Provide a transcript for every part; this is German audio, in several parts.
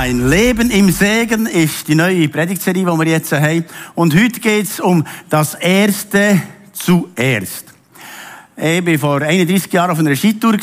Ein Leben im Segen ist die neue Predigtserie, die wir jetzt haben. Und heute geht es um das Erste zuerst. Ich war vor 31 Jahren auf einer Skitour,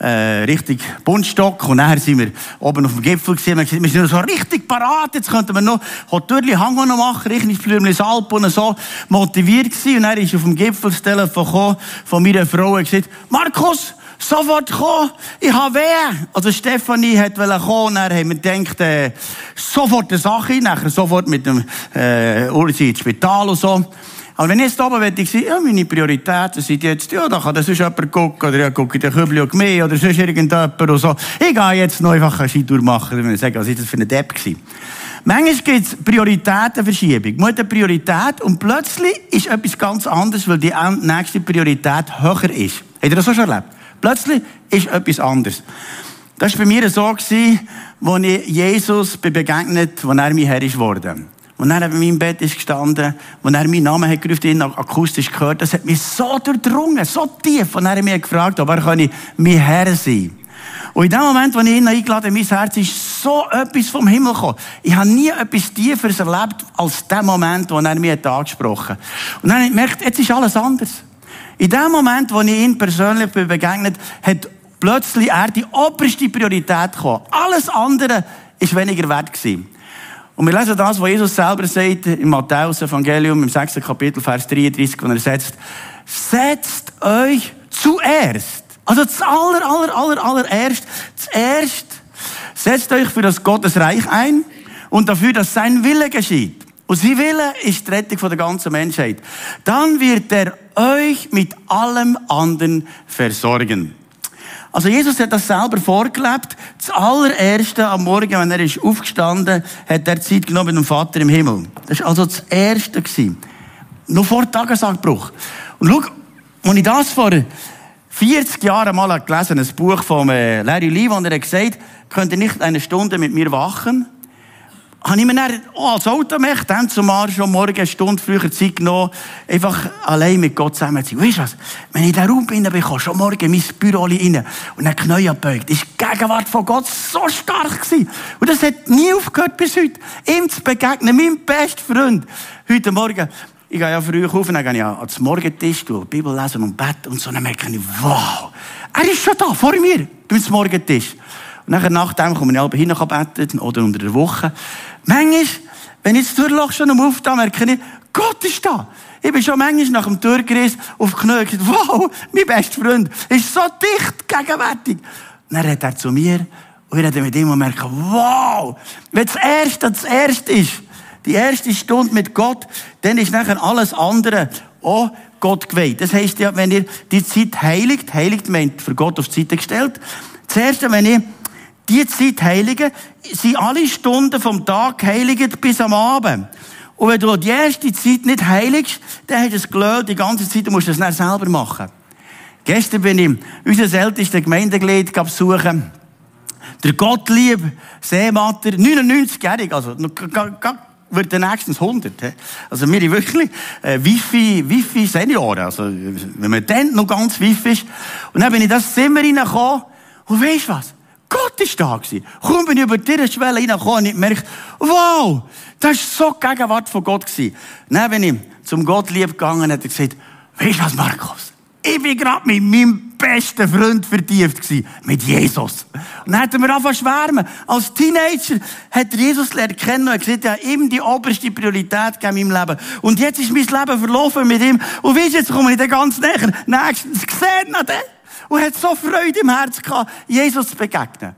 äh, richtig Buntstock. Und nachher sind wir oben auf dem Gipfel gewesen. Wir, wir sind so richtig parat. Jetzt könnten wir noch Hotürli Hang noch machen, richtig Flürmlis Alp und so motiviert gewesen. Und dann ist auf dem Gipfel das von meiner Frau und gesagt, Markus, sofort kommen, ich habe weh. Also Stefanie hat kommen, dann haben wir gedacht, äh, sofort eine Sache, nachher sofort mit dem, äh, Ursi ins Spital und so. Aber wenn ich jetzt oben würde, ich ja, meine Prioritäten sind jetzt, ja, da kann das sonst jemand gucken, oder ja, gucke den Kübel und mehr, oder sonst irgendjemand und so. Ich gehe jetzt noch einfach eine Skitour machen, wenn ich sage, was ist das für eine Depp gewesen? Manchmal gibt es Prioritätenverschiebung. Man hat eine Priorität und plötzlich ist etwas ganz anderes, weil die nächste Priorität höher ist. Habt ihr das auch schon erlebt? Plötzlich ist etwas anderes. Das war bei mir so, als ich Jesus begegnet als er mir Herr ist worden. Und er in meinem Bett ist gestanden, und er meinen Namen hat gerufen, ihn akustisch gehört, das hat mich so durchdrungen, so tief. Und er hat mich gefragt, ob er kann mein Herr sein Und in dem Moment, wo ich ihn eingeladen habe, mein Herz ist so etwas vom Himmel gekommen. Ich habe nie etwas Tieferes erlebt, als der Moment, wo er mich angesprochen hat. Und dann habe ich gemerkt, jetzt ist alles anders. In dem Moment, wo ich ihn persönlich begegnet hat plötzlich er die oberste Priorität gekommen. Alles andere ist weniger wert gewesen. Und wir lesen das, was Jesus selber sagt im Matthäus-Evangelium im 6. Kapitel, Vers 33, wo er setzt, setzt euch zuerst. Also das aller, aller, aller, allererst, zuerst setzt euch für das Gottesreich ein und dafür, dass sein Wille geschieht. Und sein Wille ist die Rettung der ganzen Menschheit. Dann wird er euch mit allem anderen versorgen. Also Jesus hat das selber vorgelebt. Das allererste am Morgen, wenn er ist aufgestanden, hat er Zeit genommen mit dem Vater im Himmel. Das war also das Erste. Gewesen. Noch vor Tagesabbruch. Und schau, als ich das vor 40 Jahren mal gelesen ein Buch von äh, Larry Lee, wo er gesagt hat, könnt ihr nicht eine Stunde mit mir wachen? Habe ich mir dann als Automech dann zumal schon morgen eine Stunde früher Zeit genommen, einfach allein mit Gott zusammen zu sein. Weißt du was? Wenn ich in den Raum bin, bin schon morgen in mein Büro rein und dann Knie abbeugt. Ist die Gegenwart von Gott so stark gewesen. Und das hat nie aufgehört bis heute. Ihm zu begegnen, meinem besten Freund. Heute Morgen, ich gehe ja früh auf und dann gehe ich ans Morgentisch, die Bibel lesen und beten und so. dann merke ich, wow, er ist schon da, vor mir, beim Morgentisch. Und nachher nach dem komme ich halb hin beten oder unter der Woche. Manchmal, wenn ich das Türloch schon am Aufstehen merke ich, Gott ist da. Ich bin schon manchmal nach dem Türgeriss auf die Knie gesagt, wow, mein bester Freund ist so dicht gegenwärtig. Dann redet er zu mir und ich rede mit ihm und merke, wow, wenn das Erste das Erste ist, die erste Stunde mit Gott, dann ist nachher alles andere auch Gott geweiht. Das heisst ja, wenn ihr die Zeit heiligt, heiligt, meint für Gott auf die Seite gestellt. Zuerst, wenn ich die Zeit heiligen, sind alle Stunden vom Tag heiligt bis am Abend. Und wenn du die erste Zeit nicht heiligst, dann hast du es gelöst die ganze Zeit, du musst das nicht selber machen. Gestern bin ich unser ältestes Gemeindeglied besuchen. Der Gottlieb Seematter, 99-jährig, also wird der nächstens 100. Also wir sind wirklich äh, Wifi, Wifi Senioren. Also wenn man dann noch ganz Wifi ist. Und dann bin ich in das Zimmer reingekommen und weisst was? Gott ist da gewesen. Kaum bin ich über diese Schwelle reingekommen und ich merke, wow, das ist so die Gegenwart von Gott gewesen. Dann bin ich zum Gott lieb gegangen hat er gesagt, weißt du was, Markus? Ich bin gerade mit meinem besten Freund vertieft gewesen, mit Jesus. Und dann hat er mir angefangen schwärmen. Als Teenager hat er Jesus lernen kennen und gesagt, er hat ihm die oberste Priorität gegeben in meinem Leben. Und jetzt ist mein Leben verlaufen mit ihm. Und weißt du, jetzt komme ich dann ganz näher. Nächstens gesehen den und hat so Freude im Herzen gehabt, Jesus zu begegnen.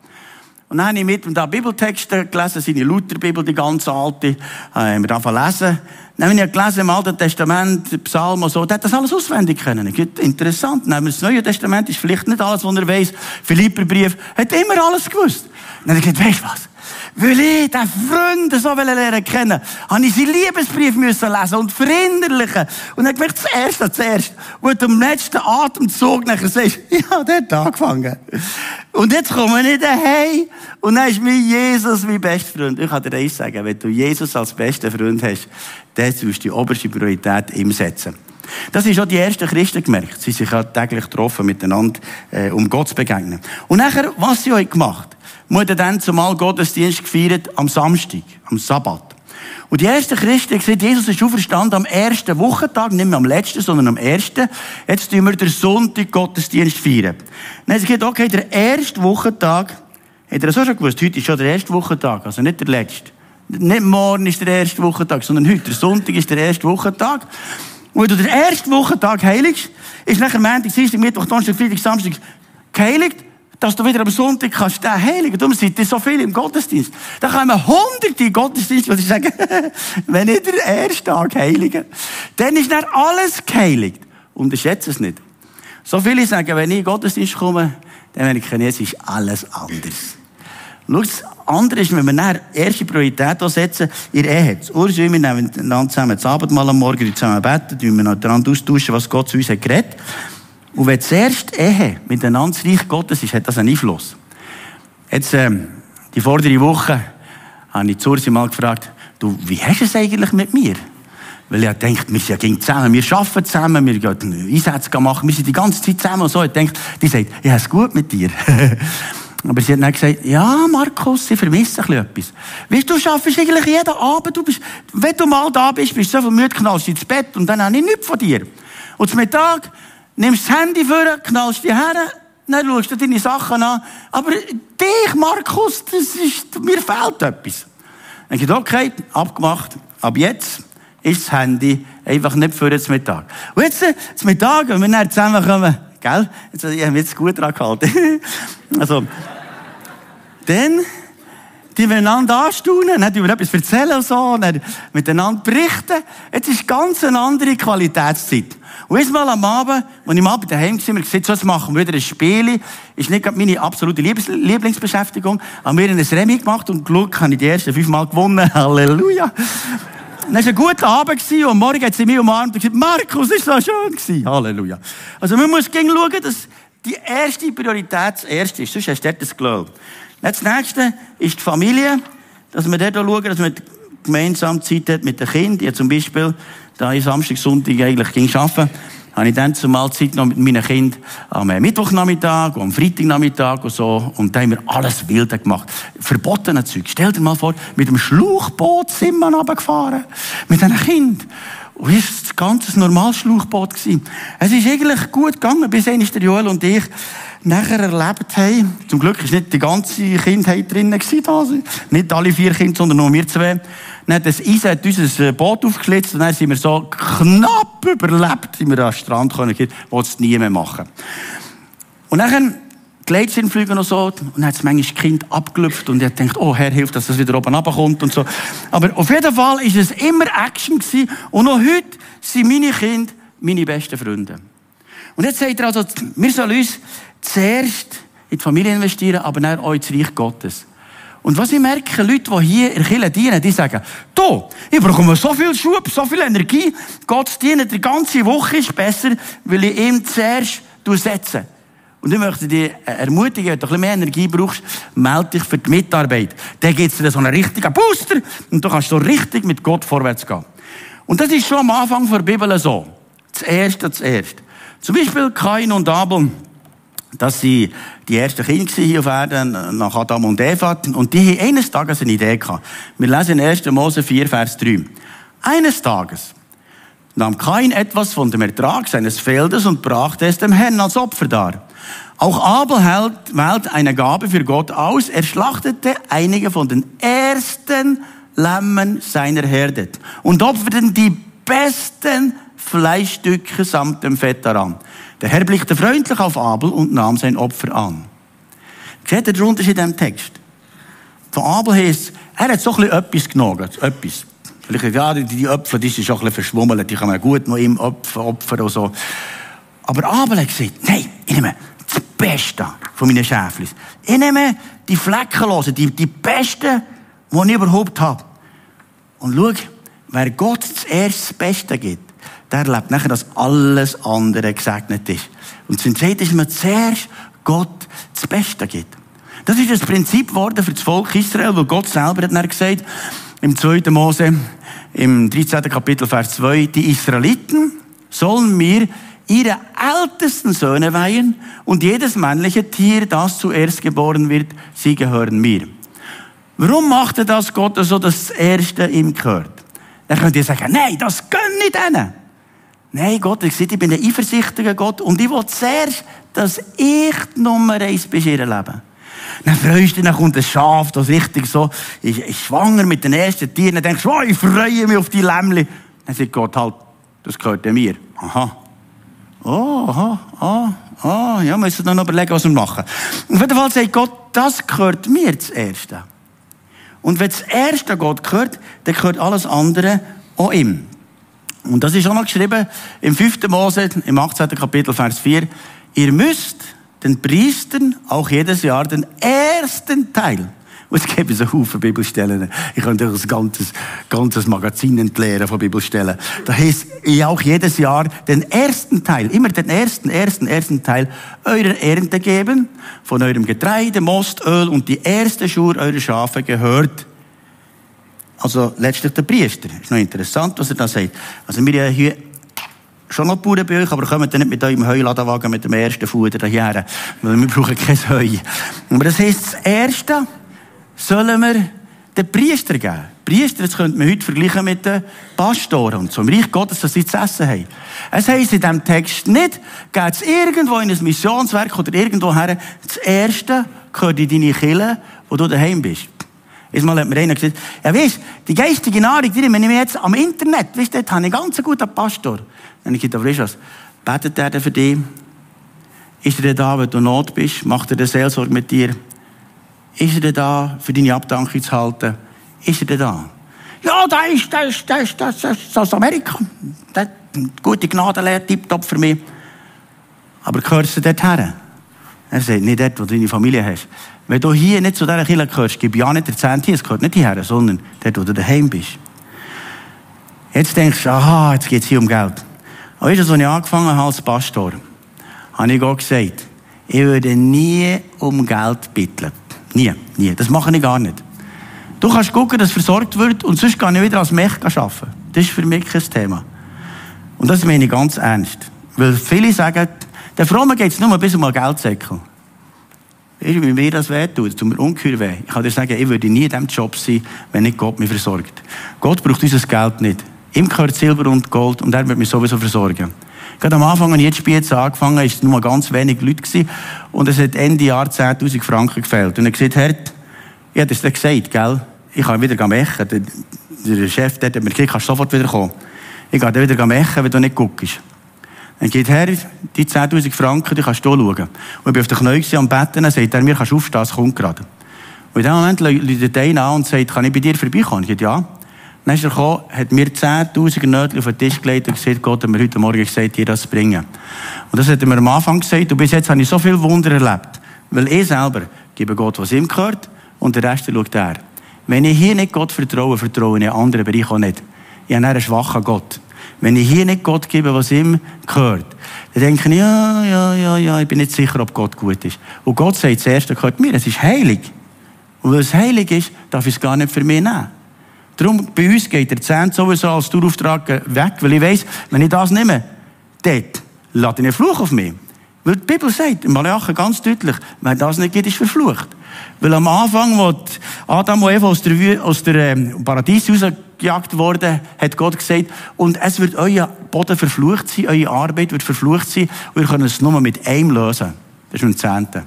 Und dann habe ich mit ihm da Bibeltexte gelesen, seine Lutherbibel, die ganz alte, äh, haben wir davon lesen. Dann habe ich gelesen im Alten Testament, Psalm und so, der hat das alles auswendig können. Interessant. Dann haben wir das Neue Testament, ist vielleicht nicht alles, was er weiss. Philipperbrief, hat immer alles gewusst. dann habe ich gesagt, weißt du was? Weil ich den Freund so lernen kennen habe ich seinen Liebesbrief müssen lesen und verinnerlichen. Und dann gemerkt, das Erste zuerst. Und am letzten Atemzug nachher sagst, ja, der hat angefangen. Und jetzt komme ich daheim und dann ist mein Jesus mein bester Freund. Ich kann dir eins sagen, wenn du Jesus als besten Freund hast, dann sollst du die oberste Priorität ihm setzen. Das ist auch die ersten Christen gemerkt. Sie sich ja täglich getroffen miteinander, äh, um Gott zu begegnen. Und nachher, was sie euch gemacht? Hat dann zumal Gottesdienst gefeiert am Samstag, am Sabbat. Und die ersten Christen haben gesagt, Jesus ist auferstanden am ersten Wochentag, nicht mehr am letzten, sondern am ersten. Jetzt tun wir den Sonntag Gottesdienst feiern. Dann haben sie gesagt, okay, der erste Wochentag, hat er auch schon gewusst, heute ist schon der erste Wochentag, also nicht der letzte. Nicht morgen ist der erste Wochentag, sondern heute, der Sonntag ist der erste Wochentag. Und wenn du den ersten Wochentag heiligst, ist nachher Montag, Dienstag, Mittwoch, Donnerstag, Freitag, Samstag geheiligt, dass du wieder am Sonntag kannst den heiligen. Darum sind so viele im Gottesdienst. Da kommen hunderte im Gottesdienst, die sagen, wenn ich den ersten Tag heilige, dann ist dann alles geheiligt. Unterschätze es nicht. So viele sagen, wenn ich in Gottesdienst komme, dann merke ich, es ist alles anders. Schau, das andere ist, wenn wir nachher erste Priorität setzen, ihr Ehe. Das Ursula, wir nehmen dann zusammen das Abendmahl am Morgen, zusammen beten, tun wir miteinander austauschen, was Gott zu uns hat geredet. Und wenn zuerst Ehe miteinander das Reich Gottes ist, hat das einen Einfluss. Jetzt, ähm, die vordere Woche, habe ich Zursi mal gefragt, du, wie hast du es eigentlich mit mir? Weil ich denkt, wir sind ja zusammen, wir arbeiten zusammen, wir gehen Einsätze machen, wir sind die ganze Zeit zusammen und so. Ich denke, die sagt, ich habe es gut mit dir. Aber sie hat dann gesagt, ja, Markus, ich vermisse ein etwas. Weißt du, du schaffst eigentlich jeden Abend, du bist, wenn du mal da bist, bist du so viel müde, knallst ins Bett und dann habe ich nichts von dir. Und zum Mittag nimmst das Handy vor, knallst dich her, dann schaust du deine Sachen an. Aber dich, Markus, das ist, mir fehlt etwas. Dann ich okay, abgemacht, ab jetzt ist das Handy einfach nicht für den Mittag. Und jetzt, zum Mittag, wenn wir dann zusammenkommen, Gell? Jetzt, ich habe mich jetzt gut dran gehalten. also, dann, die miteinander anstaunen, dann über etwas erzählen und so, dann miteinander berichten. Jetzt ist ganz eine andere Qualitätszeit. Und jetzt mal am Abend, als ich mal bei daheim war, wir gesagt, so, jetzt machen wir wieder ein Spiel. Ist nicht meine absolute Lieblingsbeschäftigung. Haben wir ein Remi gemacht und geschaut, habe ich die ersten fünf Mal gewonnen. Halleluja. Dann war ein guter Abend und morgen hat sie mich umarmt und gesagt, Markus, ist so schön gewesen. Halleluja. Also man muss schauen, dass die erste Priorität das erste ist. Sonst hast du das Glauben. Das nächste ist die Familie. Dass wir dort schauen, dass man gemeinsam Zeit hat mit den Kindern. Ja, zum Beispiel, da ich Samstag, Sonntag eigentlich ging arbeiten, habe ich dann zumal Zeit noch mit meinen Kindern am Mittwochnachmittag und am Freitagnachmittag und so. Und da haben wir alles Wilde gemacht. Verbotene Zeug. Stell dir mal vor, mit dem Schlauchboot sind wir runtergefahren. Mit einem Kind. Und es war ein ganz normales Schlauchboot. Es ist eigentlich gut gegangen, bis einmal der Joel und ich nachher erlebt haben. Zum Glück war nicht die ganze Kindheit drinnen gewesen, also nicht alle vier Kinder, sondern nur wir zwei. Dann das Eis hat unser äh, Boot aufgeschlitzt und dann sind wir so knapp überlebt, sind wir an den Strand gekommen, wo es nie mehr machen. Und dann Gleitschirmflüge und so. Und hat es manchmal das Kind abgelüpft und er denkt, oh Herr, hilft, dass das wieder oben runterkommt und so. Aber auf jeden Fall ist es immer Action gewesen. Und auch heute sind meine Kinder meine besten Freunde. Und jetzt sagt er also, wir sollen uns zuerst in die Familie investieren, aber dann auch ins Reich Gottes. Und was ich merke, Leute, die hier in Kirche dienen, die sagen, du, ich bekomme so viel Schub, so viel Energie, Gott zu dienen, die ganze Woche ist besser, weil ich ihm zuerst setze. Und ich möchte dich ermutigen, wenn du ein bisschen mehr Energie brauchst, melde dich für die Mitarbeit. Dann gibt es dir so einen richtigen Booster und du kannst so richtig mit Gott vorwärts gehen. Und das ist schon am Anfang der Bibel so. Das Erste, das Erste. Zum Beispiel Kain und Abel dass sie die ersten Kinder hier auf Erden, nach Adam und Eva. Und die haben eines Tages eine Idee gehabt. Wir lesen in 1. Mose 4, Vers 3. Eines Tages nahm Kain etwas von dem Ertrag seines Feldes und brachte es dem Herrn als Opfer dar. Auch Abel wählt eine Gabe für Gott aus. Er schlachtete einige von den ersten Lämmen seiner Herde und opferte die besten Fleischstücke samt dem Fett daran. Der Herr blickte freundlich auf Abel und nahm sein Opfer an. Seht ihr den Unterschied in diesem Text? Von Abel heisst, er hat so ein etwas genommen, etwas. Vielleicht, ja, die, Opfer, die sind schon ein verschwummelt, die kann man gut noch ihm Opfer, Opfer und so. Aber Abel hat gesagt, nein, ich nehme das Beste von meinen Schäflis. Ich nehme die Fleckenlosen, die, die Besten, die ich überhaupt habe. Und schau, wer Gott zuerst das Beste gibt, der erlebt nachher, dass alles andere gesegnet ist. Und zum Zweiten ist, dass man zuerst Gott das Beste gibt. Das ist das Prinzip geworden für das Volk Israel, wo Gott selber hat gesagt, im 2. Mose, im 13. Kapitel, Vers 2, die Israeliten sollen mir ihre ältesten Söhne weihen und jedes männliche Tier, das zuerst geboren wird, sie gehören mir. Warum macht er das Gott so, dass das Erste ihm gehört? Dann könnt ihr sagen, nein, das gönne ich denen. Nein, Gott gesagt, ich bin ein eifersüchtiger Gott und ich will zuerst, dass ich die Nummer eins bin in ihrem Leben. Dann freust du dich, dann kommt ein Schaf, das richtig so, ist, ist schwanger mit den ersten Tieren, dann denkst du, oh, ich freue mich auf die Lämmli. Dann sagt Gott halt, das gehört mir. Aha. Oh, aha, ah, ah, ja, müssen wir noch überlegen, was wir machen. Auf jeden Fall sagt Gott, das gehört mir das Erste. Und wenn das Erste Gott gehört, dann gehört alles andere auch ihm. Und das ist auch noch geschrieben im 5. Mose, im 18. Kapitel, Vers 4. Ihr müsst den Priestern auch jedes Jahr den ersten Teil und es gibt so Haufen Bibelstellen. Ich könnte euch ein ganzes, ganzes Magazin entleeren von Bibelstellen. Da heißt auch jedes Jahr den ersten Teil, immer den ersten, ersten, ersten Teil eurer Ernte geben, von eurem Getreide, Most, Öl und die erste Schur eurer Schafe gehört. Also letztlich der Priester. Ist noch interessant, was er da sagt. Also wir haben hier schon noch Bauern bei euch, aber kommt dann nicht mit eurem Heuladenwagen mit dem ersten Fuder daher, weil wir brauchen kein Heu. Aber das heisst, das Erste, sollen wir den Priester geben. Priester, das könnte man heute vergleichen mit den Pastoren und. Im Reich Gottes, dass sie zu essen haben. Es heisst in diesem Text nicht, geht es irgendwo in ein Missionswerk oder irgendwo her, das Erste gehört in deine Kille, wo du daheim bist. Einmal hat mir einer gesagt, ja weisst, die geistige Nahrung, die nehme ich jetzt am Internet, weisst, dort habe ich einen ganz guten Pastor. Dann habe ich gesagt, aber du was, betet er denn für dich? Ist er da, wenn du Not bist? Macht er eine Seelsorge mit dir? Ist er denn da, für deine Abdankung zu halten? Ist er denn da? Ja, da ist, da ist, da ist, das ist aus Amerika. Das gute Gnadenlehre, tipptopp für mich. Aber gehörst du dort her? Er sagt, nicht dort, wo du deine Familie hast. Wenn du hier nicht zu dieser Kirche gehörst, gib ja nicht der Zehnt hier, es gehört nicht hierher, sondern dort, wo du daheim bist. Jetzt denkst du, aha, jetzt geht es hier um Geld. Und weißt du, als ich angefangen habe als Pastor, habe ich Gott gesagt, ich würde nie um Geld bitteln. Nie, nie. Das mache ich gar nicht. Du kannst gucken, dass versorgt wird und sonst kann ich wieder als Mech arbeiten. Das ist für mich kein Thema. Und das meine ich ganz ernst. Weil viele sagen, der Fromme geht es nur bis um einen Geldsäckel. Du, wie mir das wehtut, tut mir ungeheuer weh. Ich kann dir sagen, ich würde nie in diesem Job sein, wenn nicht Gott mich versorgt. Gott braucht unser Geld nicht. Ihm gehört Silber und Gold und er wird mich sowieso versorgen. Gerade am Anfang, als ich jetzt Spiez angefangen habe, waren nur ganz wenige Leute gewesen, und es hat Ende Jahr 10.000 Franken gefehlt. Und er gesagt, Herr, ich habe es dir gesagt, gell? Ich kann wieder mechen. Der, der Chef dort hat mir gesagt, kannst sofort wieder kommen. Ich gehe dann wieder mechen, wenn du nicht guckst. Dann geht Herr, die 10.000 Franken, die kannst du schauen. Und ich bin auf den Knien am Betten, dann sagt er mir, kannst du aufstehen, es kommt gerade. Und in dem Moment läutet einer an und sagt, kann ich bei dir vorbeikommen? Ich sage, ja. Dann ist er gekommen, hat mir 10.000 Nötchen auf den Tisch gelegt und gesagt, Gott hat mir heute Morgen gesagt, dir das zu bringen. Und das hat er mir am Anfang gesagt, und bis jetzt habe ich so viel Wunder erlebt. Weil ich selber gebe Gott, was ihm gehört, und der Rest schaut er. Wenn ich hier nicht Gott vertraue, vertraue ich in anderen Bereichen auch nicht. Ich habe einen schwachen Gott. Wenn ich hier nicht Gott gebe, was ihm gehört, dann denke ich, ja, ja, ja, ja, ich bin nicht sicher, ob Gott gut ist. Und Gott sagt, das Erste gehört mir, es ist heilig. Und weil es heilig ist, darf ich es gar nicht für mich nehmen. Darum, bei uns geht der Zehnt sowieso als Tourauftrag weg, weil ich weiss, wenn ich das nehme, dort lade ich einen Fluch auf mich. Weil die Bibel sagt, im Malachi ganz deutlich, wer das nicht geht, ist verflucht. Weil am Anfang, wo Adam und Eva aus der, aus der ähm, Paradies rausgejagt wurden, hat Gott gesagt, und es wird euer Boden verflucht sein, eure Arbeit wird verflucht sein, und ihr könnt es nur mit einem lösen. Das ist ein Zehnte.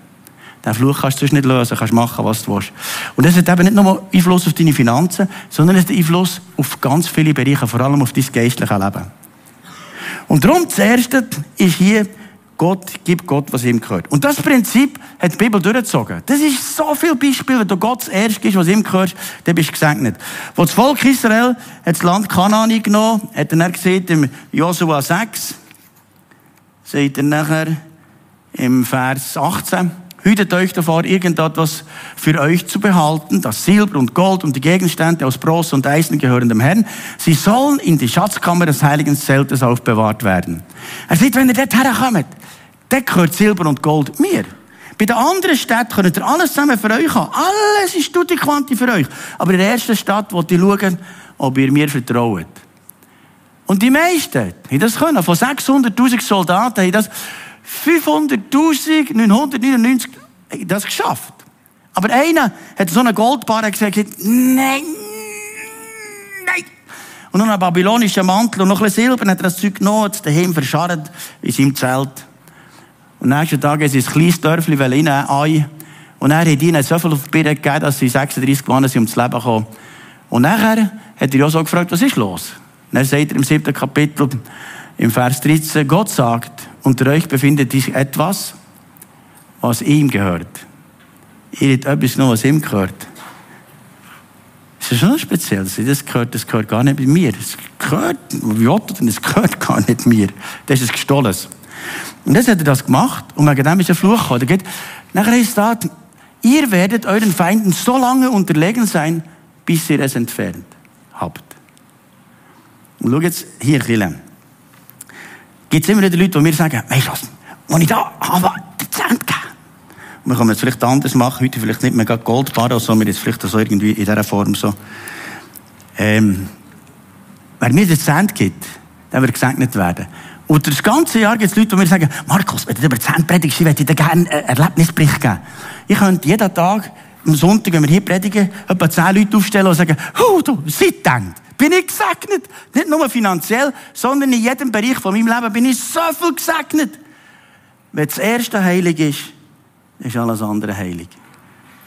Den Fluch kannst du nicht lösen, kannst machen, was du willst. Und das hat eben nicht nur Einfluss auf deine Finanzen, sondern es hat Einfluss auf ganz viele Bereiche, vor allem auf dein geistliche Leben. Und darum, das Erste ist hier, Gott gibt Gott, was ihm gehört. Und das Prinzip hat die Bibel durchgezogen. Das ist so viel Beispiel, wenn du Gott das Erste ist, was ihm gehört, dann bist du gesegnet. Wo das Volk Israel hat das Land Kanaan eingenommen, hat er dann gesehen, im Josua 6, sagt er nachher im Vers 18, Hütet euch davor, irgendetwas für euch zu behalten, das Silber und Gold und die Gegenstände aus Bronze und Eisen gehören dem Herrn. Sie sollen in die Schatzkammer des Heiligen Zeltes aufbewahrt werden. Er sagt, wenn ihr dort herkommt, dort gehört Silber und Gold mir. Bei den anderen Städten könnt ihr alles zusammen für euch haben. Alles ist tutti quanti für euch. Aber in der ersten Stadt wollt ihr schauen, ob ihr mir vertraut. Und die meisten haben das können. Von 600.000 Soldaten haben das 500.999 das geschafft. Aber einer hat so einen Goldbar gesagt, nein, nein. Und noch einen babylonischen Mantel und noch ein bisschen Silber hat er das Zeug genommen, hat es daheim verscharrt in seinem Zelt. Und am nächsten Tag ist ein kleines Dörfli rein, ein. Und er hat ihnen so viel auf die Birne gegeben, dass sie 36 Mann sind ums Leben gekommen. Und nachher hat er auch so gefragt, was ist los? Und dann sagt er im siebten Kapitel, im Vers 13, Gott sagt, unter euch befindet sich etwas, was ihm gehört. Ihr habt etwas noch, was ihm gehört. Das ist schon speziell. Das gehört, das gehört gar nicht mir. Das gehört, wie Otto, das gehört gar nicht mir. Das ist ein Gestohlenes. Und jetzt hat er das gemacht und wegen dem ist ein Fluch gekommen. Nachher ist da, ihr werdet euren Feinden so lange unterlegen sein, bis ihr es entfernt habt. Und schau jetzt hier, Chile. Gibt es immer wieder Leute, die mir sagen, weißt du was, wenn ich da habe, den Cent geben. Wir können es vielleicht anders machen, heute vielleicht nicht mehr Goldbarren, sondern wir jetzt vielleicht so irgendwie in dieser Form so. Ähm, wer mir den Cent gibt, der wird gesegnet werden. Und das ganze Jahr gibt es Leute, die mir sagen, Markus, wenn du über Cent predigst, ich würde dir gerne einen Erlebnisbericht geben. Ich könnte jeden Tag, am Sonntag, wenn wir hier predigen, etwa zehn Leute aufstellen und sagen, oh, du, seitdem bin ich gesegnet. Nicht nur finanziell, sondern in jedem Bereich von meinem Leben bin ich so viel gesegnet. Wenn das Erste heilig ist, ist alles andere heilig.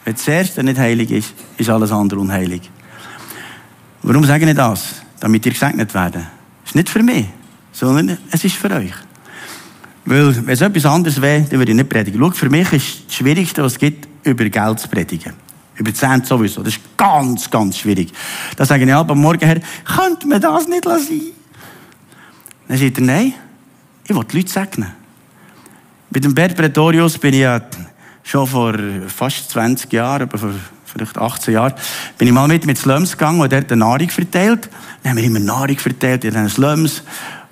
Wenn das Erste nicht heilig ist, ist alles andere unheilig. Warum sage ich das? Damit ihr gesegnet werdet. Das ist nicht für mich, sondern es ist für euch. Weil, wenn es etwas anderes wäre, dann würde ich nicht predigen. Schau, für mich ist das Schwierigste, was es gibt, über Geld zu predigen. Über Zehnt sowieso. Das ist ganz, ganz schwierig. Da sage ich aber morgen her, könnte man das nicht lassen? Dann sagt er, nein, ich will die Leute segnen. Mit dem Bert Pretorius bin ich ja schon vor fast 20 Jahren, aber vor vielleicht 18 Jahren, bin ich mal mit mit Slums gegangen und der hat Nahrung verteilt. Dann haben wir immer Nahrung verteilt in den Slums.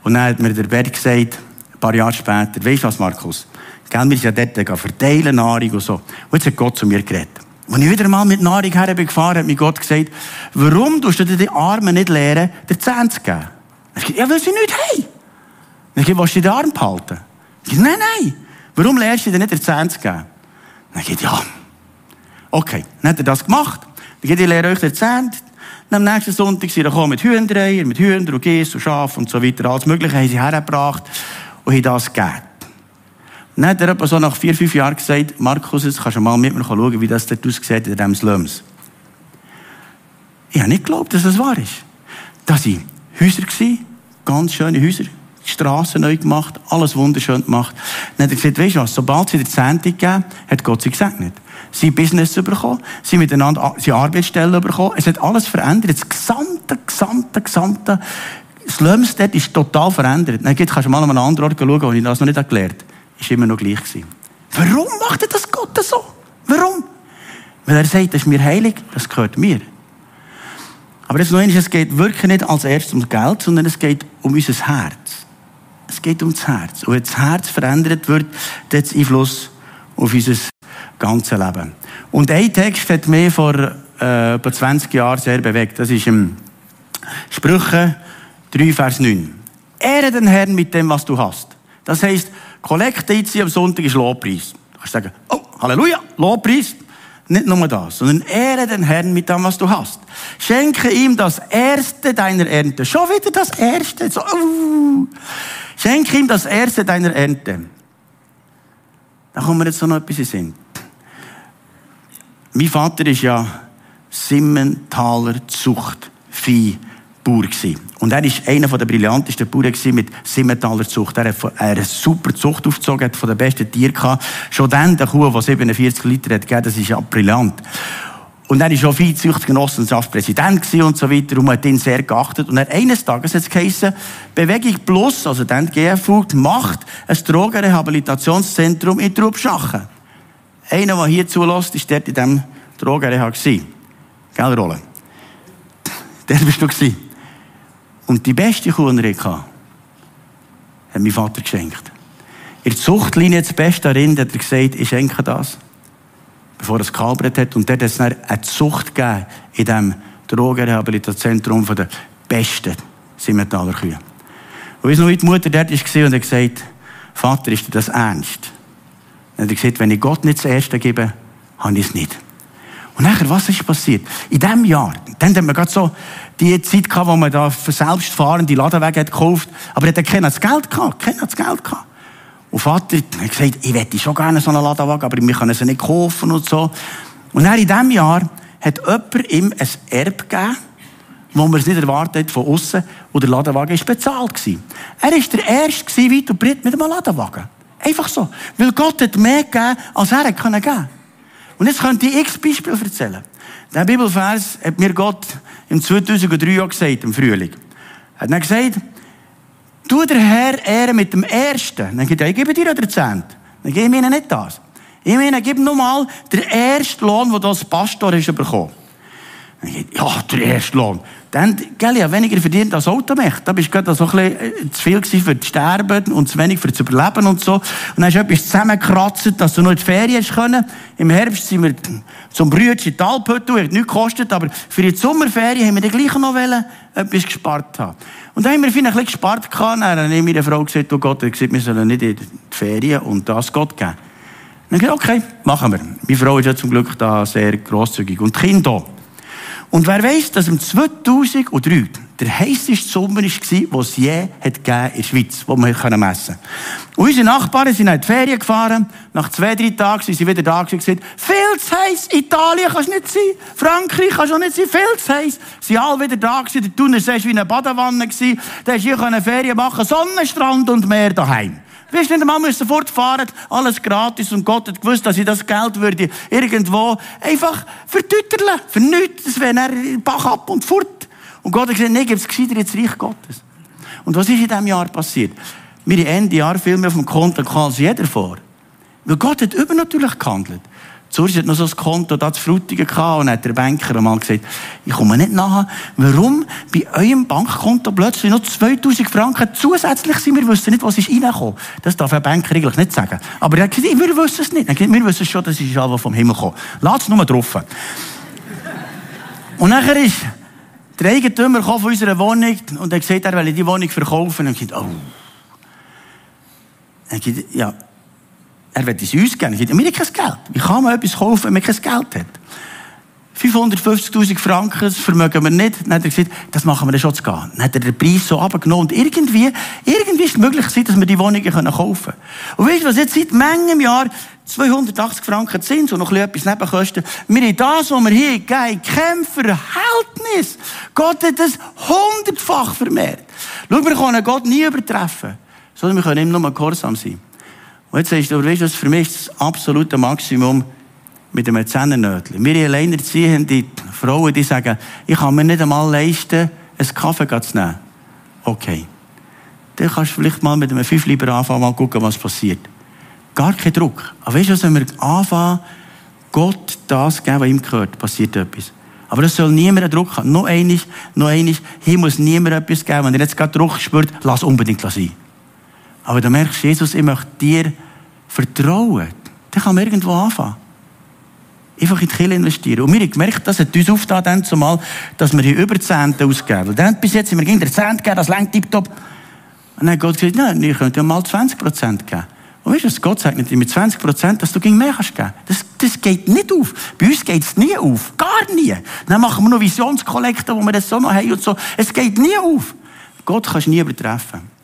Und dann hat mir der Bert gesagt, ein paar Jahre später, weißt du was, Markus? Gell, wir sind ja dort verteilen Nahrung und so. Und jetzt hat Gott zu mir geredet. Als ich wieder mal mit Nahrung her bin hat mir Gott gesagt, warum tust du dir die Armen nicht lehren, dir Zähne zu geben? Ich gesagt, ja, weil sie nicht haben. Ich gesagt, willst du die Arme behalten? Ich gesagt, nein, nein. Warum lehrst du dir nicht, dir Zähne zu geben? Dann ich ja. Okay, dann hat er das gemacht. Dann geht ich lehre euch Zähne. Dann am nächsten Sonntag sind sie mit Hühnereier, mit Hühnern und Gäse und Schaf und so weiter. Alles Mögliche haben sie hergebracht und haben das gegeben. Dann hat er etwa so nach vier, fünf Jahren gesagt, Markus, jetzt kannst du mal mit mir schauen, wie das dort aussieht in diesem Slums. Ich habe nicht geglaubt, dass das wahr ist. Das waren Häuser, ganz schöne Häuser, die Straßen neu gemacht, alles wunderschön gemacht. Dann hat er gesagt, weißt du was, sobald sie die Zehnte gegeben hat Gott sie gesegnet. Sie Business bekommen, sie miteinander, sie Arbeitsstellen bekommen. Es hat alles verändert. Das gesamte, gesamte, gesamte Slums dort ist total verändert. Dann kannst du mal an einen anderen Ort schauen, wo ich das noch nicht gelernt habe ist immer noch gleich gewesen. Warum macht er das Gott so? Warum? Weil er sagt, das ist mir heilig, das gehört mir. Aber jetzt noch einmal, es geht wirklich nicht als erstes ums Geld, sondern es geht um unser Herz. Es geht um das Herz. Und wenn das Herz verändert wird, dann hat es Einfluss auf unser ganzes Leben. Und ein Text hat mich vor äh, etwa 20 Jahren sehr bewegt. Das ist im Sprüche 3, Vers 9. Ehre den Herrn mit dem, was du hast. Das heisst, Kollekte einziehen am Sonntag ist Lobpreis. Du kannst sagen, oh, Halleluja, Lobpreis. Nicht nur das, sondern ehre den Herrn mit dem, was du hast. Schenke ihm das Erste deiner Ernte. Schon wieder das Erste. So, uh. Schenke ihm das Erste deiner Ernte. Da kommen wir jetzt noch etwas in Sinn. Mein Vater ist ja Simmentaler Zuchtvieh Bauer. Und er war einer der brillantesten Bauern mit Simmentaler Zucht. Er hat eine super Zucht aufgezogen, hat von den besten Tieren gehabt. Schon dann, der Kuh, die 47 Liter hat gegeben, das ist ja brillant. Und er war schon Viehzuchtgenossenschaftspräsident und so weiter und man hat ihn sehr geachtet. Und eines Tages hat es geheißen, Bewegung Plus, also dann GFU, macht ein Drogenrehabilitationszentrum in Trubschachen. Einer, der hier zulässt, war dort in diesem Drogenreha. Gell, Rolle? Der bist du gewesen. Und die beste Kuh, die ich hatte, hat mein Vater geschenkt. In der Zuchtlinie das beste darin, hat er gesagt, ich schenke das. Bevor er es gekalbert hat. Und dort hat es dann eine Zucht gegeben in diesem Drogenrehabilitationszentrum den besten Simmentaler Kühe. Und wie noch wie die Mutter dort war und hat gesagt, Vater, ist dir das ernst? Dann hat er gesagt, wenn ich Gott nicht das Erste gebe, habe ich es nicht. Und nachher, was ist passiert? In diesem Jahr, dann haben wir gerade so die Zeit gehabt, wo man da für selbstfahrende Ladenwege hat gekauft, aber er hat keiner das Geld gehabt, keiner das Geld gehabt. Und Vater hat gesagt, ich hätte schon gerne so einen Ladenwagen, aber wir können sie nicht kaufen und so. Und dann in diesem Jahr hat jemand ihm ein Erb gegeben, wo man es nicht erwartet hat von außen, und der Ladenwagen war bezahlt. Gewesen. Er war der Erste weit und breit mit einem Ladenwagen. Einfach so. Weil Gott hat mehr gegeben, als er geben konnte. Und jetzt könnte ich x Beispiele erzählen. Der Bibelvers hat mir Gott im 2003 auch gesagt, im Frühling. Er hat dann gesagt, du der Herr ehren mit dem Ersten. Dann sagt er, ich gebe dir den Zehnt. Dann gebe ich ihnen nicht das. Ich meine, gib nur mal den ersten Lohn, den du als Pastor hast bekommen. Ja, der erste Lohn. Dann, gell, ja, weniger verdient als Automech. Da bist du gerade so ein äh, zu viel für das Sterben und zu wenig für das Überleben und so. Und dann hast du etwas zusammengekratzt, dass du noch in die Ferien können. Im Herbst sind wir zum Brütchen in die Alphütte, hat nichts gekostet, aber für die Sommerferien haben wir dann gleich noch wollen, etwas gespart haben. Und dann haben wir bisschen gespart gehabt. Dann habe ich meine Frau gesagt, oh Gott, gesagt, wir sollen nicht in die Ferien und das Gott geben. Dann habe ich gesagt, okay, machen wir. Meine Frau ist ja zum Glück da sehr grosszügig. Und die Kinder auch. Und wer weiß, dass im 2003 der heißeste Sommer war, den es je hat in der Schweiz, wo wir messen. Und unsere Nachbarn sind in die Ferien gefahren. Nach zwei, drei Tagen sind sie wieder da und gesagt, viel zu heiß, Italien kann es nicht sein, Frankreich kann es nicht sein, viel zu heiß. Sie sind alle wieder da gewesen, der Tunnel war wie eine Badewanne. Da hast hier Ferien machen, Sonnenstrand und Meer daheim. Wirst nicht einmal fortfahren, alles gratis und Gott hat gewusst, dass ich das Geld würde irgendwo einfach vertütterle, für nichts, das wäre dann Bach ab und fort. Und Gott hat gesagt, nee, gib es gescheiter ins Reich Gottes. Und was ist in diesem Jahr passiert? Wir haben Ende Jahr viel mehr auf dem Konto als jeder vor. Weil Gott hat übernatürlich gehandelt. Zuerst hat noch so ein Konto da zu Frutigen gehabt und hat der Banker einmal gesagt, ich komme nicht nachher, warum bei eurem Bankkonto plötzlich noch 2000 Franken zusätzlich sind. Wir wissen nicht, was ist reingekommen. Das darf ein Banker eigentlich nicht sagen. Aber er hat gesagt, wir wissen es nicht. Er hat gesagt, wir wissen schon, das ist alles vom Himmel gekommen. Lass es nur drauf. und nachher ist der Eigentümer von unserer Wohnung und er gesagt, er will die Wohnung verkaufen. Und ich gesagt, oh. Er gesagt, ja, er will es uns geben. Wir haben kein Geld. Wie kann man etwas kaufen, wenn man kein Geld hat? 550.000 Franken, das vermögen wir nicht. Dann hat er gesagt, das machen wir dann schon zu gehen. Dann hat er den Preis so abgenommen. Und irgendwie, irgendwie ist es möglich dass wir die Wohnungen kaufen können. Und weißt du, was jetzt seit manchem Jahr 280 Franken sind, so noch etwas Nebenkosten. Wir haben das, was wir hier geben, kein Verhältnis. Gott hat es hundertfach vermehrt. Schau, wir können Gott nie übertreffen, sondern wir können ihm nur gehorsam sein. Und jetzt sagst du, aber weißt du, was für mich das absolute Maximum mit einem Zehnnötchen. Wir alleinerziehende Frauen, die sagen, ich kann mir nicht einmal leisten, einen Kaffee zu nehmen. Okay. Dann kannst du vielleicht mal mit einem 5 lieber anfangen, mal gucken, was passiert. Gar kein Druck. Aber weißt du, wenn wir anfangen, Gott das geben, was ihm gehört, passiert etwas. Aber das soll niemand Druck haben. Noch einig, noch einig, hier muss niemand etwas geben. Wenn er jetzt gerade Druck spürt, lass unbedingt sein. Aber du merkst, Jesus, ich möchte dir vertrauen, dann kann man irgendwo anfangen. Einfach in die Kirche investieren. Und wir haben gemerkt, das hat uns aufgetan, zumal, dass wir hier über Zehnte ausgeben. Dann bis jetzt sind wir gegen den Zehnt gegeben, das längt tiptop. Und dann hat Gott gesagt, nein, ihr könnt ja mal 20 Prozent geben. Und weißt du, Gott sagt nicht mit 20 Prozent, dass du gegen mehr kannst geben. Das, das geht nicht auf. Bei uns geht es nie auf. Gar nie. Dann machen wir noch Visionskollekte, wo wir das so noch haben und so. Es geht nie auf. Gott kannst du nie übertreffen.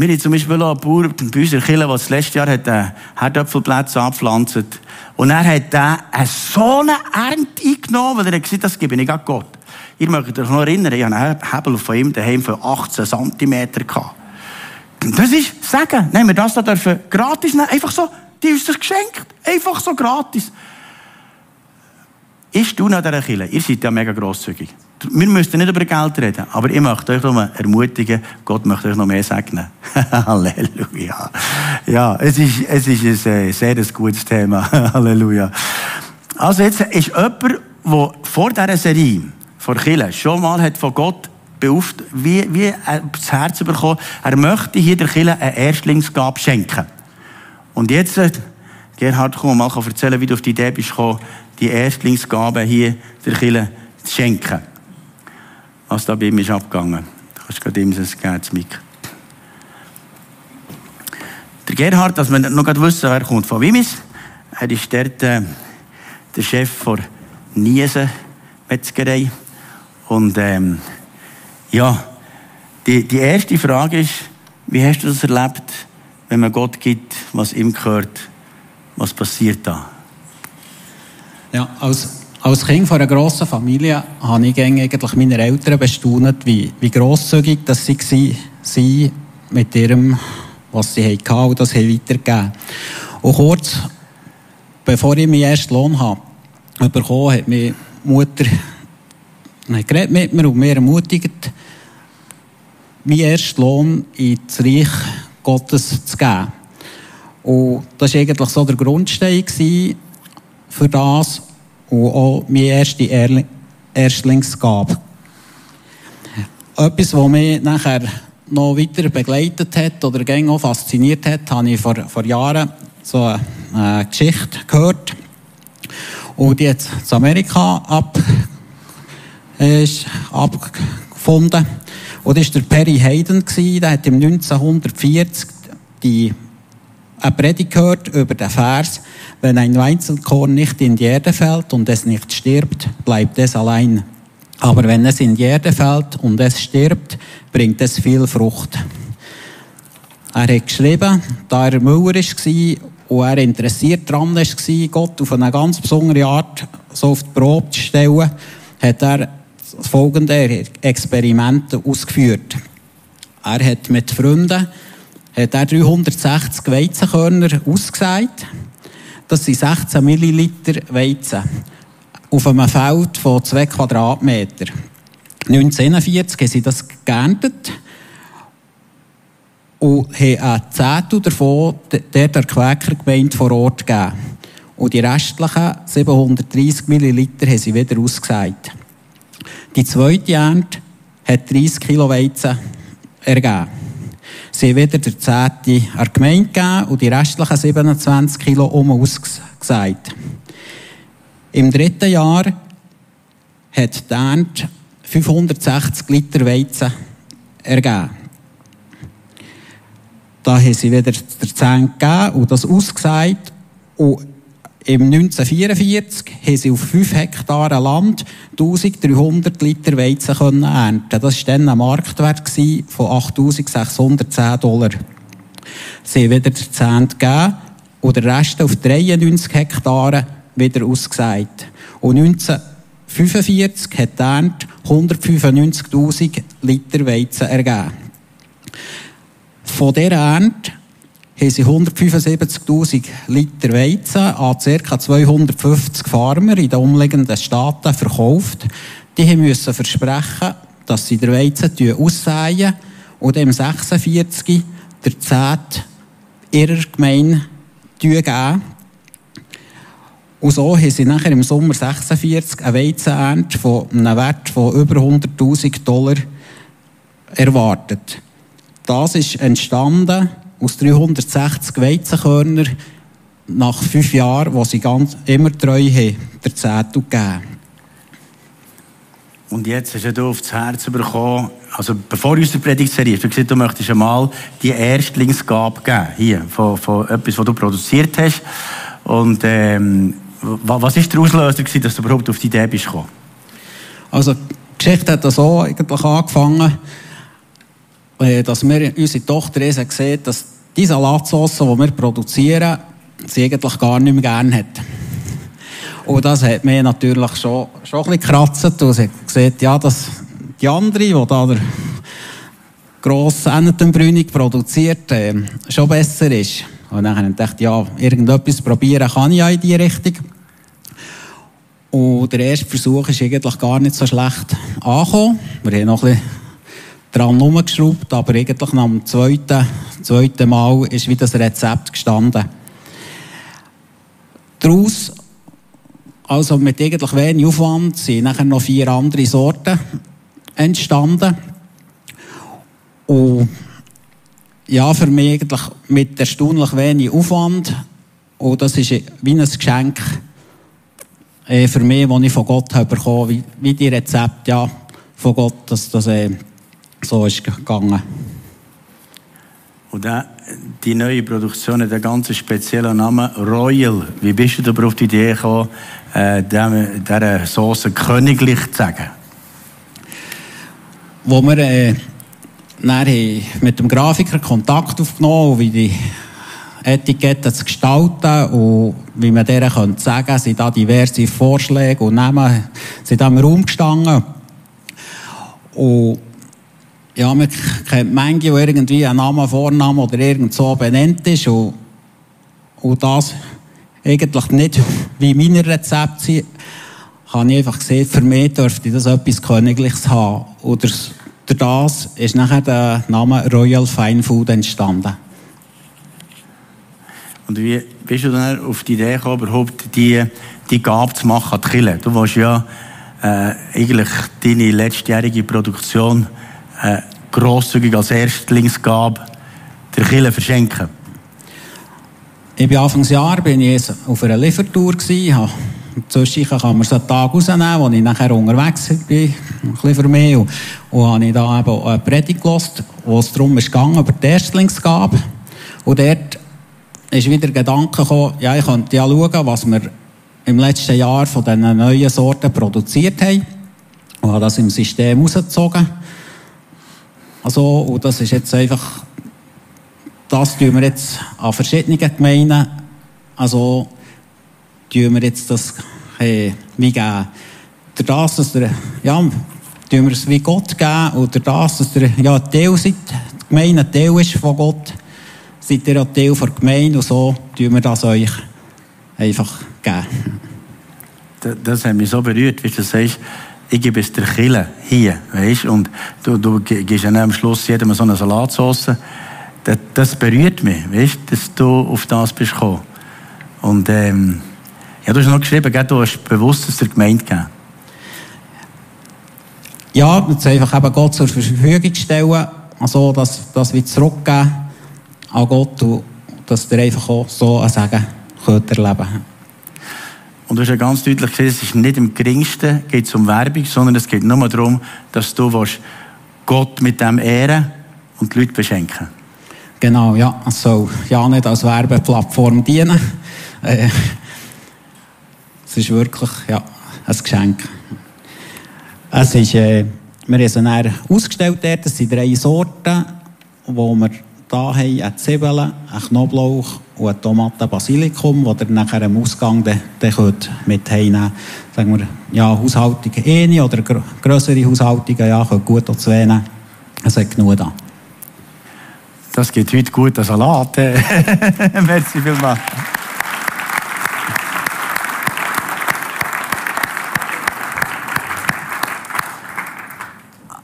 Wir haben zum Beispiel einen Bauer bei unserer Kirche, der das letzte Jahr hat einen Herdöpfelplatz angepflanzt Und er hat dann so eine Ernte eingenommen, weil er hat gesagt, das gebe ich nicht Gott. Ihr mögt euch noch erinnern, ich hatte einen Hebel von ihm daheim von 18 cm. Das ist Sagen. Nehmen wir das da dürfen gratis nehmen. Einfach so, die ist das geschenkt. Einfach so gratis. Ist du nach dieser Kirche? Ihr seid ja mega grosszügig wir müssen nicht über Geld reden, aber ich möchte euch nur ermutigen, Gott möchte euch noch mehr segnen. Halleluja. Ja, es ist, es ist ein sehr, sehr gutes Thema. Halleluja. Also jetzt ist jemand, der vor dieser Serie, vor Kille, schon mal hat von Gott beauft, wie, wie das Herz bekommen, er möchte hier der Kille eine Erstlingsgabe schenken. Und jetzt, äh, Gerhard, komm mal erzählen, wie du auf die Idee bist gekommen, die Erstlingsgabe hier der Kille zu schenken was da bei ihm ist abgegangen. Kannst du gerade ihm das geben, das Mic. Der Gerhard, dass wir noch gerade wissen, wer kommt von Wimis. Er ist dort äh, der Chef der Niesen Metzgerei. Und ähm, ja, die, die erste Frage ist, wie hast du das erlebt, wenn man Gott gibt, was ihm gehört? Was passiert da? Ja, als, als Kind von einer grossen Familie habe ich eigentlich meine Eltern bestaunt, wie, wie grosszügig dass sie waren mit ihrem, was sie hatten und das weitergegeben. Und kurz bevor ich meinen ersten Lohn habe, bekommen, hat meine Mutter geredet mit mir und mir ermutigt, meinen ersten Lohn ins Reich Gottes zu geben. Und das war eigentlich so der Grundstein für das und auch meine erste Erstlingsgabe. Etwas, was mich nachher noch weiter begleitet hat oder auch fasziniert hat, habe ich vor, vor Jahren so eine Geschichte gehört. Und die jetzt in Amerika ab, ist abgefunden. Und das war der Perry Hayden, der hat im 1940 die, eine Predigt gehört über den Vers, wenn ein Weizenkorn nicht in die Erde fällt und es nicht stirbt, bleibt es allein. Aber wenn es in die Erde fällt und es stirbt, bringt es viel Frucht. Er hat geschrieben, da er Müller war und er interessiert daran war, Gott auf eine ganz besondere Art so auf die Probe zu stellen, hat er folgende Experimente ausgeführt. Er hat mit Freunden hat er 360 Weizenkörner ausgesagt. Das sind 16 Milliliter Weizen. Auf einem Feld von 2 Quadratmeter. 1941 haben sie das geerntet und haben ein Zehntel davon der, der Quäkergemeinde vor Ort gegeben. Und die restlichen 730 Milliliter haben sie wieder ausgesagt. Die zweite Ernte hat 30 Kilo Weizen ergeben. Sie haben wieder der zehnte an die Gemeinde gegeben und die restlichen 27 Kilo um ausgesagt. Im dritten Jahr hat die Ernte 560 Liter Weizen ergeben. Da haben sie wieder der Zehn gegeben und das ausgesagt. Und im 1944 haben sie auf 5 Hektare Land 1300 Liter Weizen können ernten. Das war dann ein Marktwert von 8610 Dollar. Sie haben wieder den Zehnt gegeben und der Rest auf 93 Hektare wieder ausgesagt. Und 1945 hat die Ernte 195.000 Liter Weizen ergeben. Von dieser Ernte haben sie 175.000 Liter Weizen an ca. 250 Farmer in den umliegenden Staaten verkauft. Die mussten versprechen, dass sie den Weizen aussäen und im 46 der 10 ihrer Gemeinde geben. Und so haben sie nachher im Sommer 46 eine Weizenernte von einem Wert von über 100.000 Dollar erwartet. Das ist entstanden aus 360 Weizenkörner nach fünf Jahren, wo sie ganz immer treu haben, der Zettel gegeben. Und jetzt hast du aufs Herz bekommen, also bevor uns die Predigtserie ist, du gesagt, du möchtest einmal die Erstlingsgabe geben, hier, von, von etwas, was du produziert hast. Und ähm, was war der Auslöser, gewesen, dass du überhaupt auf die Idee bist gekommen? Also, die Geschichte hat so eigentlich angefangen, dass wir unsere Tochter Esa sehen, dass die Salatsauce, die wir produzieren, sie eigentlich gar nicht mehr gerne hat. Und das hat mir natürlich schon, schon ein bisschen gekratzt und sie hat gesagt, ja, dass die andere, die da der grosse Ennetenbrünig produziert, äh, schon besser ist. Und dann habe ich gedacht, ja, irgendetwas probieren kann ich ja in diese Richtung. Und der erste Versuch ist eigentlich gar nicht so schlecht angekommen. Wir haben noch ein bisschen dran rumgeschraubt, aber eigentlich nach dem zweiten, zweiten Mal ist wieder das Rezept gestanden. Daraus, also mit eigentlich wenig Aufwand, sind nachher noch vier andere Sorten entstanden. Und ja, für mich eigentlich mit erstaunlich wenig Aufwand. Und das ist wie ein Geschenk äh, für mich, das ich von Gott habe bekommen, wie, wie die Rezepte ja, von Gott, dass das äh, so ist es gegangen. Und dann, die neue Produktion hat einen ganz speziellen Namen, Royal. Wie bist du aber auf die Idee gekommen, äh, dieser Sauce königlich zu sagen? Wo wir äh, mit dem Grafiker Kontakt aufgenommen wie die Etikette zu gestalten und wie man denen könnte sagen, sind da diverse Vorschläge und Namen sind im Raum gestanden. Und ja, man kennt manche, wo irgendwie ein Name, Vorname oder irgend so benannt ist und, und das eigentlich nicht wie meine Rezepte habe ich einfach gesehen, für mich dürfte das etwas Königliches haben. Und durch das ist nachher der Name Royal Fine Food entstanden. Und wie bist du dann auf die Idee gekommen, überhaupt die, die Gabe zu machen an die Kirche? Du willst ja äh, eigentlich deine letztjährige Produktion äh, grosszügig als Erstlingsgabe der Kirche verschenken. Ich bin Anfangsjahr bin ich auf einer Liefertour gewesen, Zwischen kann man so einen Tag rausnehmen, wo ich nachher unterwegs bin, ein bisschen für mich. Und, und habe ich da eben eine Predigt gehört, wo es darum ging, über die Erstlingsgabe. Und dort ist wieder der Gedanke gekommen, ja, ich könnte ja schauen, was wir im letzten Jahr von diesen neuen Sorten produziert haben. Und habe das im System rausgezogen. Also, und das ist jetzt einfach, das tun wir jetzt an verschiedenen Gemeinden, also, tun wir jetzt das hey, wie geben. Durch das, dass der, ja, tun wir es wie Gott geben, oder das, dass der, ja, Teil seid, die Gemeinde ein Teil ist von Gott, seid ihr ein Teil der Gemeinde und so tun wir das euch einfach geben. Das, das hat mich so berührt, wie du sagst, ich gebe es der Kille hier, weißt und du, du gibst ja am Schluss jedem so eine Salatsauce. Das, das berührt mich, weißt dass du auf das bist gekommen. Und, ähm, ja, du hast noch geschrieben, du hast bewusst der Gemeinde gegeben. Ja, jetzt einfach eben Gott zur Verfügung stellen, also dass, dass wir zurückgeben an Gott und dass ihr einfach auch so ein Sagen erleben und du hast ja ganz deutlich gesehen, es ist nicht im geringsten geht es um Werbung, sondern es geht nur darum, dass du Gott mit dem ehren und die Leute beschenken. Genau, ja. Es soll ja nicht als Werbeplattform dienen. Äh, es ist wirklich ja, ein Geschenk. Es ist, äh, wir haben sie ausgestellt dort. Es sind drei Sorten, wo wir da haben eine Zwiebel, ein Knoblauch und eine Tomate Basilikum, die ihr nachher am Ausgang dann, dann könnt mit heimnehmen Sagen wir, ja, Haushaltung eine oder größere Haushaltungen, ja, könnt gut auch zwei nehmen. Es hat genug da. Das geht heute gut, der Salat. Merci vielmals.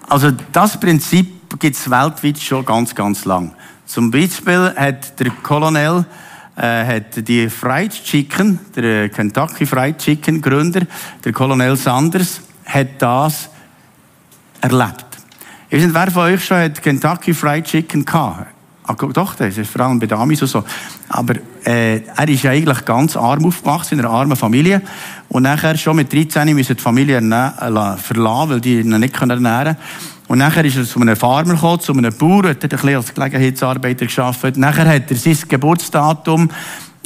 Also das Prinzip gibt es weltweit schon ganz, ganz lang. Zum Beispiel hat der Colonel äh, hat die Fried Chicken, der Kentucky Fried Chicken Gründer, der Colonel Sanders, hat das erlebt. Ich weiß nicht, wer von euch schon hat Kentucky Fried Chicken gehabt? Ah, doch, das ist vor allem bei Damis und so. Aber äh, er ist ja eigentlich ganz arm aufgewachsen, in einer armen Familie. Und nachher schon mit 13 müssen die Familie äh, verlassen, weil die ihn nicht ernähren können. Und nachher ist er zu einem Farmer gekommen, zu einem Bauer, hat er ein bisschen als Gelegenheitsarbeiter gearbeitet. Nachher hat er sein Geburtsdatum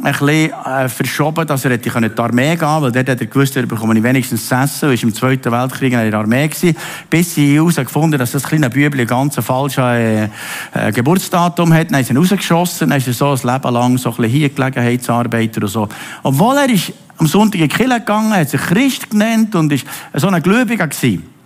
ein bisschen äh, verschoben, dass er hätte die Armee gehen konnte, weil dort hat er gewusst, er bekomme ich wenigstens zu essen. Er war im Zweiten Weltkrieg in der Armee. Gewesen, bis sie herausgefunden dass das kleine Bübli ganz falsches äh, äh, Geburtsdatum hat. Dann ist er rausgeschossen, dann ist er so ein Leben lang so ein bisschen hier Gelegenheitsarbeiter und so. Obwohl er ist am Sonntag in die Kirche gegangen, hat sich Christ genannt und ist so ein Gläubiger gewesen.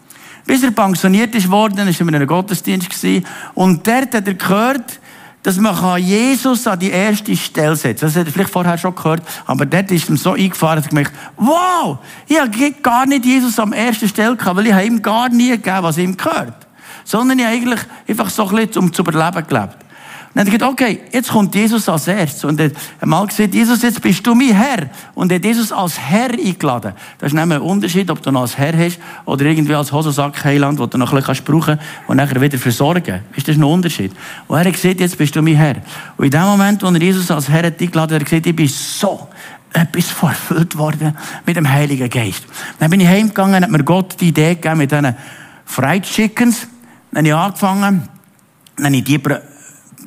Bis er pensioniert ist worden, war er in einem Gottesdienst gewesen, und dort hat er gehört, dass man Jesus an die erste Stelle setzen kann. Das hat er vielleicht vorher schon gehört, aber dort ist ihm so eingefahren, dass er gemerkt wow, ich habe gar nicht Jesus an erster Stelle gehabt, weil ich ihm gar nie gegeben, was ihm gehört. Sondern ich habe eigentlich einfach so ein bisschen um zu überleben gelebt. Dann hat gesagt, okay, jetzt kommt Jesus als erstes. Und er hat mal gesagt, Jesus, jetzt bist du mein Herr. Und er hat Jesus als Herr eingeladen. Das ist nämlich ein Unterschied, ob du ihn als Herr hast oder irgendwie als Hosensack-Heiland, wo du noch ein bisschen brauchen kannst und nachher wieder versorgen. Ist das ein Unterschied? Und er hat gesagt, jetzt bist du mein Herr. Und in dem Moment, wo er Jesus als Herr hat eingeladen hat, er gesagt, ich bin so etwas verfüllt worden mit dem Heiligen Geist. Dann bin ich heimgegangen hat mir Gott die Idee gegeben mit diesen Fried Chickens. Dann habe ich angefangen, dann habe ich die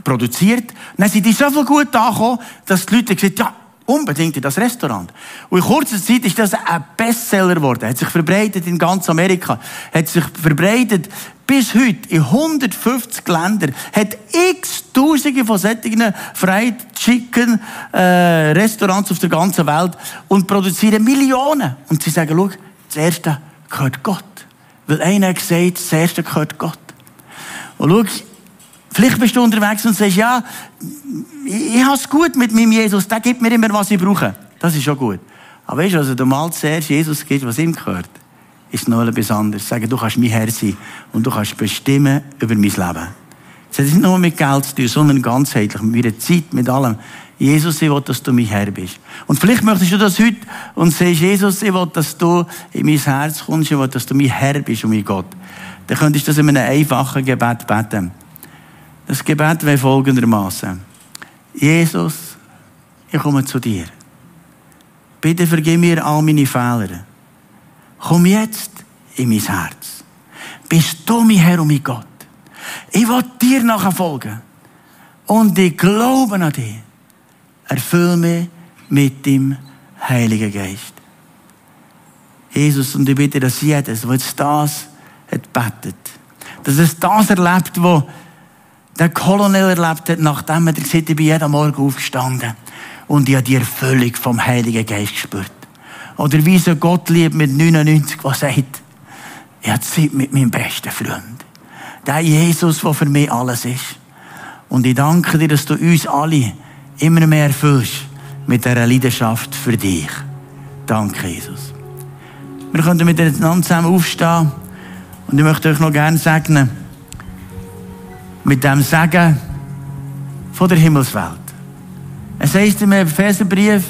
produziert. Dann sind die so viel gut angekommen, dass die Leute gesagt haben, ja, unbedingt in das Restaurant. Und in kurzer Zeit ist das ein Bestseller geworden. Hat sich verbreitet in ganz Amerika. Hat sich verbreitet bis heute in 150 Ländern. Hat x Tausende von solchen Fried Chicken äh, Restaurants auf der ganzen Welt und produzieren Millionen. Und sie sagen, schau, das erste gehört Gott. Weil einer hat gesagt, das erste gehört Gott. Und schau, Vielleicht bist du unterwegs und sagst, ja, ich, habe es gut mit meinem Jesus, der gibt mir immer, was ich brauche. Das ist schon gut. Aber weißt du, also du mal zuerst Jesus gibst, was ihm gehört, ist noch etwas anderes. Sagen, du kannst mein Herr sein und du kannst bestimmen über mein Leben. Es hat nicht nur mit Geld zu tun, sondern ganzheitlich, mit meiner Zeit, mit allem. Jesus, ich will, dass du mein Herr bist. Und vielleicht möchtest du das heute und sagst, Jesus, ich will, dass du in mein Herz kommst, ich will, dass du mein Herr bist und mein Gott. Dann könntest du das in einem einfachen Gebet beten. Das Gebet wäre folgendermaßen. Jesus, ich komme zu dir. Bitte vergib mir all meine Fehler. Komm jetzt in mein Herz. Bist du mein Herr und mein Gott. Ich will dir nachfolgen. Und ich glaube an dich. Erfüll mich mit dem Heiligen Geist. Jesus, und ich bitte, dass jedes, der jetzt das betet, dass es das erlebt, was der Kolonel erlebt hat, nachdem er gesagt ich bin jeden Morgen aufgestanden und ich habe die Erfüllung vom Heiligen Geist gespürt. Oder wie so Gott liebt mit 99, was sagt, ich habe Zeit mit meinem besten Freund. Der Jesus, der für mich alles ist. Und ich danke dir, dass du uns alle immer mehr erfüllst mit dieser Leidenschaft für dich. Danke, Jesus. Wir können miteinander zusammen aufstehen und ich möchte euch noch gerne segnen mit dem Segen von der Himmelswelt. Es heißt im Epheserbrief,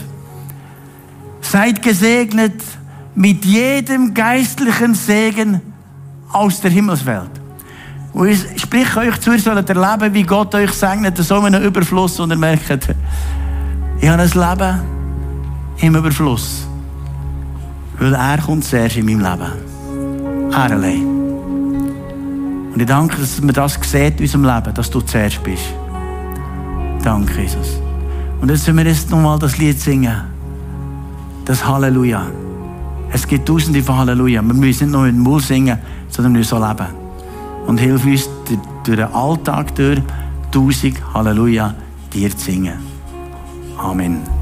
seid gesegnet mit jedem geistlichen Segen aus der Himmelswelt. Und ich spreche euch zu, ihr sollt erleben, wie Gott euch segnet, so einen Überfluss, und ihr merkt, ich habe ein Leben im Überfluss. Weil er kommt zuerst in meinem Leben. Er allein. Und ich danke, dass man das sieht in unserem Leben, dass du zuerst bist. Danke, Jesus. Und jetzt sollen wir jetzt nochmal das Lied singen. Das Halleluja. Es gibt tausende von Halleluja. Wir müssen nicht nur in den Mund singen, sondern wir müssen so leben. Und hilf uns durch den Alltag durch, tausend Halleluja dir zu singen. Amen.